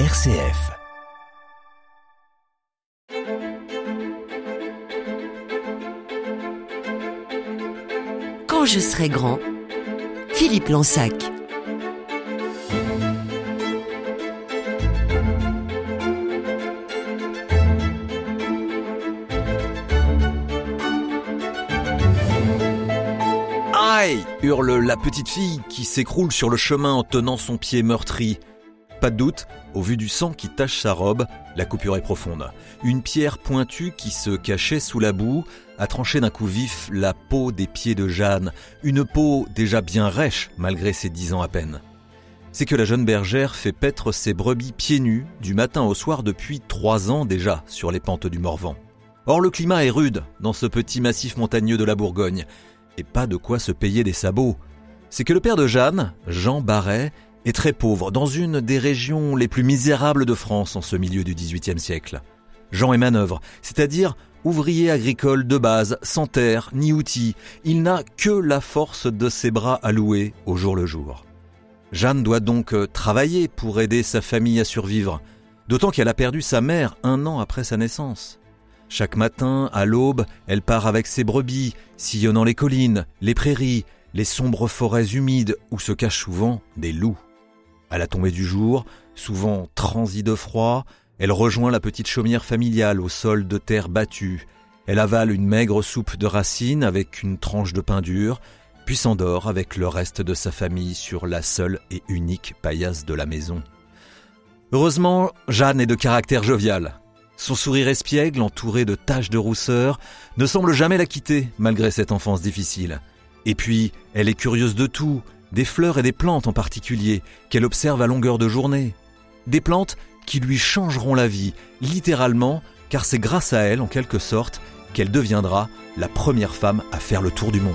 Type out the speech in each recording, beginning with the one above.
RCF. Quand je serai grand, Philippe Lansac. Aïe hurle la petite fille qui s'écroule sur le chemin en tenant son pied meurtri. Pas de doute, au vu du sang qui tache sa robe, la coupure est profonde. Une pierre pointue qui se cachait sous la boue a tranché d'un coup vif la peau des pieds de Jeanne, une peau déjà bien rêche malgré ses dix ans à peine. C'est que la jeune bergère fait paître ses brebis pieds nus du matin au soir depuis trois ans déjà sur les pentes du Morvan. Or le climat est rude dans ce petit massif montagneux de la Bourgogne, et pas de quoi se payer des sabots. C'est que le père de Jeanne, Jean Barret, est très pauvre dans une des régions les plus misérables de France en ce milieu du XVIIIe siècle. Jean est manœuvre, c'est-à-dire ouvrier agricole de base, sans terre ni outils. Il n'a que la force de ses bras alloués au jour le jour. Jeanne doit donc euh, travailler pour aider sa famille à survivre, d'autant qu'elle a perdu sa mère un an après sa naissance. Chaque matin, à l'aube, elle part avec ses brebis, sillonnant les collines, les prairies, les sombres forêts humides où se cachent souvent des loups. À la tombée du jour, souvent transie de froid, elle rejoint la petite chaumière familiale au sol de terre battue. Elle avale une maigre soupe de racines avec une tranche de pain dur, puis s'endort avec le reste de sa famille sur la seule et unique paillasse de la maison. Heureusement, Jeanne est de caractère jovial. Son sourire espiègle, entouré de taches de rousseur, ne semble jamais la quitter malgré cette enfance difficile. Et puis, elle est curieuse de tout, des fleurs et des plantes en particulier, qu'elle observe à longueur de journée. Des plantes qui lui changeront la vie, littéralement, car c'est grâce à elles, en quelque sorte, qu'elle deviendra la première femme à faire le tour du monde.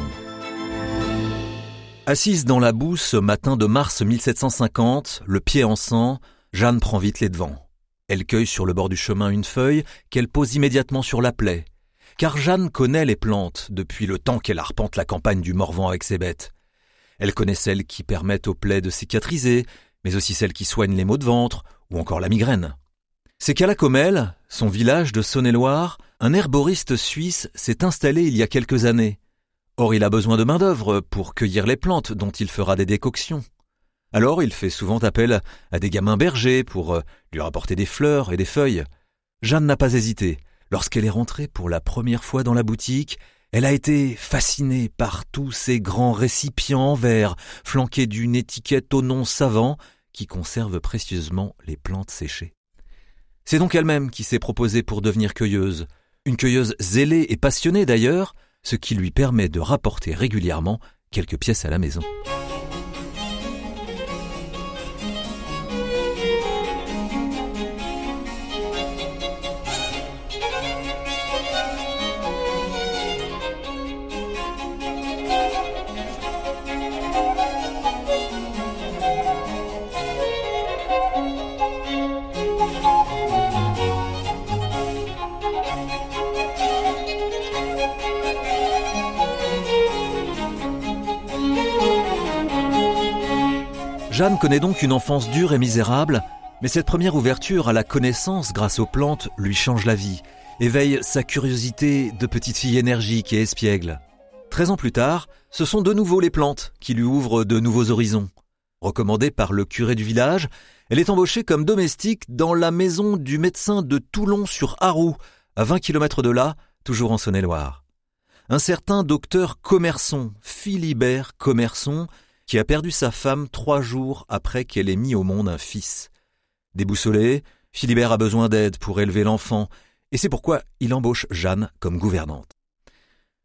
Assise dans la boue ce matin de mars 1750, le pied en sang, Jeanne prend vite les devants. Elle cueille sur le bord du chemin une feuille qu'elle pose immédiatement sur la plaie. Car Jeanne connaît les plantes depuis le temps qu'elle arpente la campagne du Morvan avec ses bêtes. Elle connaît celles qui permettent aux plaies de cicatriser, mais aussi celles qui soignent les maux de ventre ou encore la migraine. C'est qu'à la Comelle, son village de Saône-et-Loire, un herboriste suisse s'est installé il y a quelques années. Or, il a besoin de main-d'œuvre pour cueillir les plantes dont il fera des décoctions. Alors, il fait souvent appel à des gamins bergers pour euh, lui rapporter des fleurs et des feuilles. Jeanne n'a pas hésité. Lorsqu'elle est rentrée pour la première fois dans la boutique, elle a été fascinée par tous ces grands récipients en verre, flanqués d'une étiquette au nom savant qui conserve précieusement les plantes séchées. C'est donc elle-même qui s'est proposée pour devenir cueilleuse, une cueilleuse zélée et passionnée d'ailleurs, ce qui lui permet de rapporter régulièrement quelques pièces à la maison. Jeanne connaît donc une enfance dure et misérable, mais cette première ouverture à la connaissance grâce aux plantes lui change la vie, éveille sa curiosité de petite fille énergique et espiègle. Treize ans plus tard, ce sont de nouveau les plantes qui lui ouvrent de nouveaux horizons. Recommandée par le curé du village, elle est embauchée comme domestique dans la maison du médecin de Toulon-sur-Arroux, à 20 km de là, toujours en Saône-et-Loire. Un certain docteur Commerçon, Philibert Commerçon, qui a perdu sa femme trois jours après qu'elle ait mis au monde un fils. Déboussolé, Philibert a besoin d'aide pour élever l'enfant, et c'est pourquoi il embauche Jeanne comme gouvernante.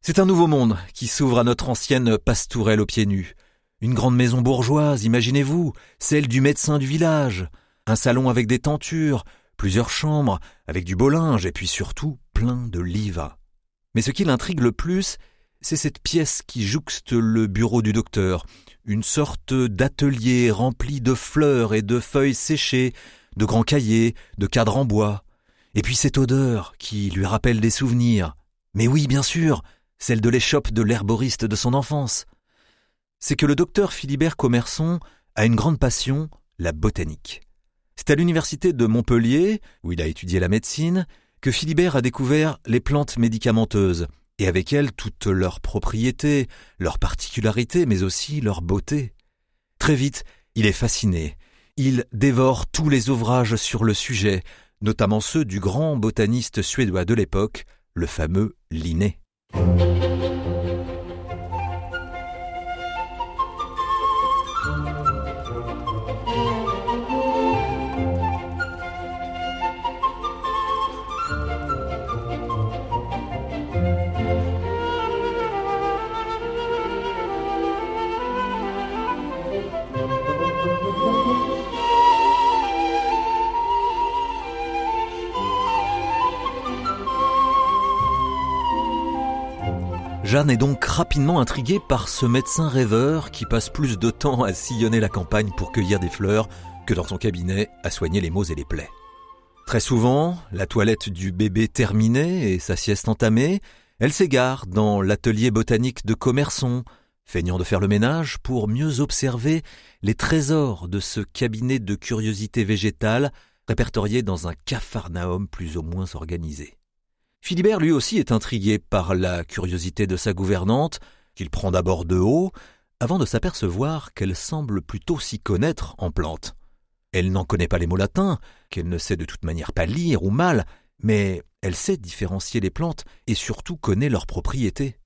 C'est un nouveau monde qui s'ouvre à notre ancienne pastourelle aux pieds nus. Une grande maison bourgeoise, imaginez-vous, celle du médecin du village, un salon avec des tentures, plusieurs chambres, avec du beau linge, et puis surtout plein de livres. Mais ce qui l'intrigue le plus, c'est cette pièce qui jouxte le bureau du docteur, une sorte d'atelier rempli de fleurs et de feuilles séchées, de grands cahiers, de cadres en bois. Et puis cette odeur qui lui rappelle des souvenirs. Mais oui, bien sûr, celle de l'échoppe de l'herboriste de son enfance. C'est que le docteur Philibert Commerson a une grande passion, la botanique C'est à l'université de Montpellier, où il a étudié la médecine, que Philibert a découvert les plantes médicamenteuses, et avec elles toutes leurs propriétés, leurs particularités, mais aussi leur beauté. Très vite, il est fasciné. Il dévore tous les ouvrages sur le sujet, notamment ceux du grand botaniste suédois de l'époque, le fameux Linné. Jeanne est donc rapidement intriguée par ce médecin rêveur qui passe plus de temps à sillonner la campagne pour cueillir des fleurs que dans son cabinet à soigner les maux et les plaies. Très souvent, la toilette du bébé terminée et sa sieste entamée, elle s'égare dans l'atelier botanique de Commerçon, feignant de faire le ménage pour mieux observer les trésors de ce cabinet de curiosités végétales répertorié dans un capharnaüm plus ou moins organisé. Philibert lui aussi est intrigué par la curiosité de sa gouvernante, qu'il prend d'abord de haut, avant de s'apercevoir qu'elle semble plutôt s'y connaître en plantes. Elle n'en connaît pas les mots latins, qu'elle ne sait de toute manière pas lire ou mal, mais elle sait différencier les plantes et surtout connaît leurs propriétés.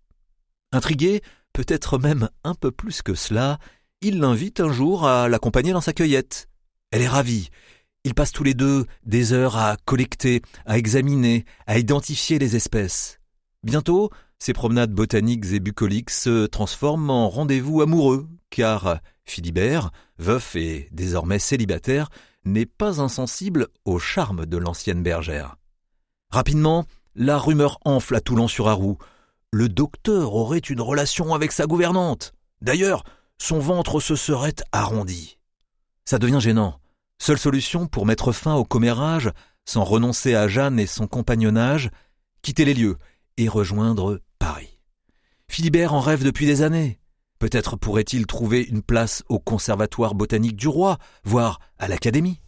Intrigué, peut-être même un peu plus que cela, il l'invite un jour à l'accompagner dans sa cueillette. Elle est ravie, ils passent tous les deux des heures à collecter, à examiner, à identifier les espèces. Bientôt, ces promenades botaniques et bucoliques se transforment en rendez-vous amoureux, car Philibert, veuf et désormais célibataire, n'est pas insensible au charme de l'ancienne bergère. Rapidement, la rumeur enfle à Toulon-sur-Arroux. Le docteur aurait une relation avec sa gouvernante. D'ailleurs, son ventre se serait arrondi. Ça devient gênant. Seule solution pour mettre fin au commérage, sans renoncer à Jeanne et son compagnonnage, quitter les lieux et rejoindre Paris. Philibert en rêve depuis des années. Peut-être pourrait-il trouver une place au Conservatoire botanique du roi, voire à l'Académie.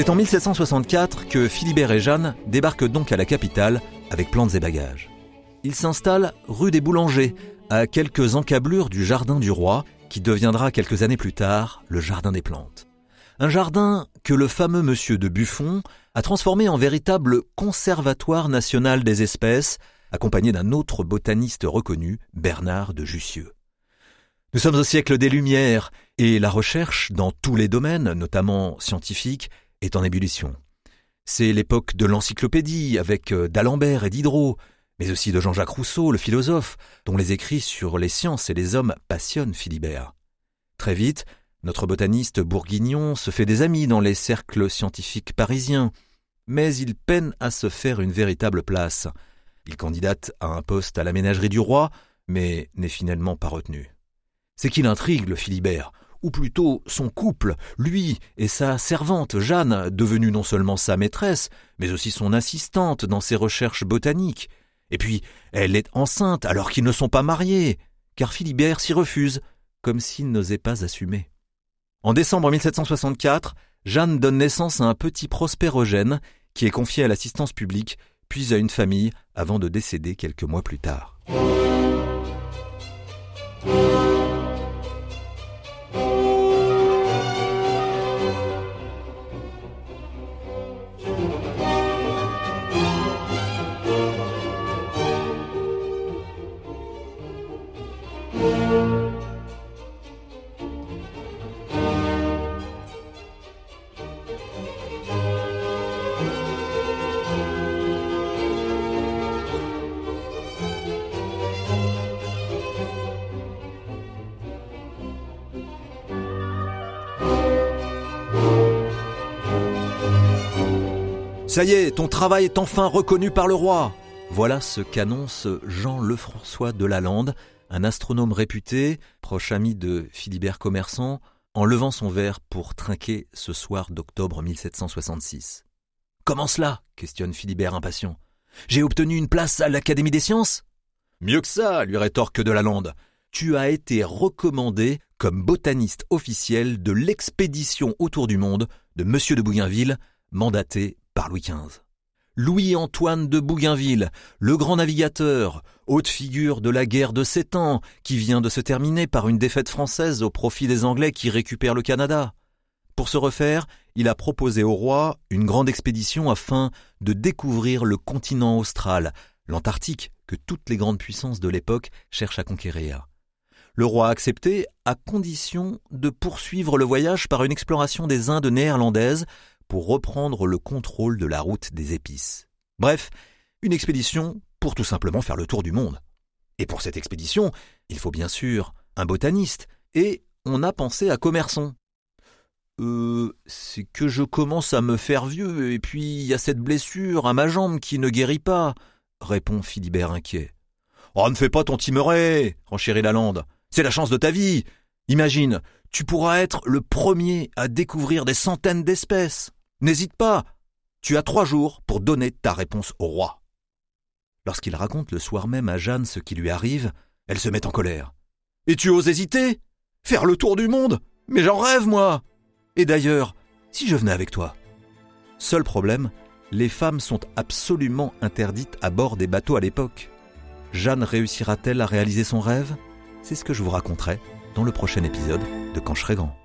C'est en 1764 que Philibert et Jeanne débarquent donc à la capitale avec plantes et bagages. Ils s'installent rue des Boulangers, à quelques encablures du Jardin du Roi, qui deviendra quelques années plus tard le Jardin des Plantes. Un jardin que le fameux monsieur de Buffon a transformé en véritable conservatoire national des espèces, accompagné d'un autre botaniste reconnu, Bernard de Jussieu. Nous sommes au siècle des Lumières, et la recherche, dans tous les domaines, notamment scientifiques, est en ébullition. C'est l'époque de l'encyclopédie avec euh, d'Alembert et Diderot, mais aussi de Jean-Jacques Rousseau, le philosophe, dont les écrits sur les sciences et les hommes passionnent Philibert. Très vite, notre botaniste bourguignon se fait des amis dans les cercles scientifiques parisiens, mais il peine à se faire une véritable place. Il candidate à un poste à la ménagerie du roi, mais n'est finalement pas retenu. C'est qu'il intrigue le Philibert, ou plutôt son couple, lui et sa servante Jeanne, devenue non seulement sa maîtresse, mais aussi son assistante dans ses recherches botaniques. Et puis, elle est enceinte alors qu'ils ne sont pas mariés, car Philibert s'y refuse, comme s'il n'osait pas assumer. En décembre 1764, Jeanne donne naissance à un petit Prosper Eugène, qui est confié à l'assistance publique, puis à une famille, avant de décéder quelques mois plus tard. Ça y est, ton travail est enfin reconnu par le roi. Voilà ce qu'annonce Jean Lefrançois de Lalande, un astronome réputé, proche ami de Philibert Commerçant, en levant son verre pour trinquer ce soir d'octobre 1766. Comment cela? questionne Philibert impatient. J'ai obtenu une place à l'Académie des sciences? Mieux que ça, lui rétorque de Lalande. Tu as été recommandé comme botaniste officiel de l'expédition autour du monde de Monsieur de Bougainville, mandaté Louis XV. Louis-Antoine de Bougainville, le grand navigateur, haute figure de la guerre de Sept Ans, qui vient de se terminer par une défaite française au profit des Anglais qui récupèrent le Canada. Pour ce refaire, il a proposé au roi une grande expédition afin de découvrir le continent austral, l'Antarctique, que toutes les grandes puissances de l'époque cherchent à conquérir. Le roi a accepté à condition de poursuivre le voyage par une exploration des Indes néerlandaises pour reprendre le contrôle de la route des épices. Bref, une expédition pour tout simplement faire le tour du monde. Et pour cette expédition, il faut bien sûr un botaniste, et on a pensé à Commerçon. Euh, c'est que je commence à me faire vieux, et puis il y a cette blessure à ma jambe qui ne guérit pas, répond Philibert inquiet. Oh, ne fais pas ton timeret, renchérit Lalande. C'est la chance de ta vie. Imagine, tu pourras être le premier à découvrir des centaines d'espèces. N'hésite pas. Tu as trois jours pour donner ta réponse au roi. Lorsqu'il raconte le soir même à Jeanne ce qui lui arrive, elle se met en colère. Et tu oses hésiter? Faire le tour du monde? Mais j'en rêve, moi Et d'ailleurs, si je venais avec toi? Seul problème, les femmes sont absolument interdites à bord des bateaux à l'époque. Jeanne réussira-t-elle à réaliser son rêve? C'est ce que je vous raconterai dans le prochain épisode de Quand je serai grand.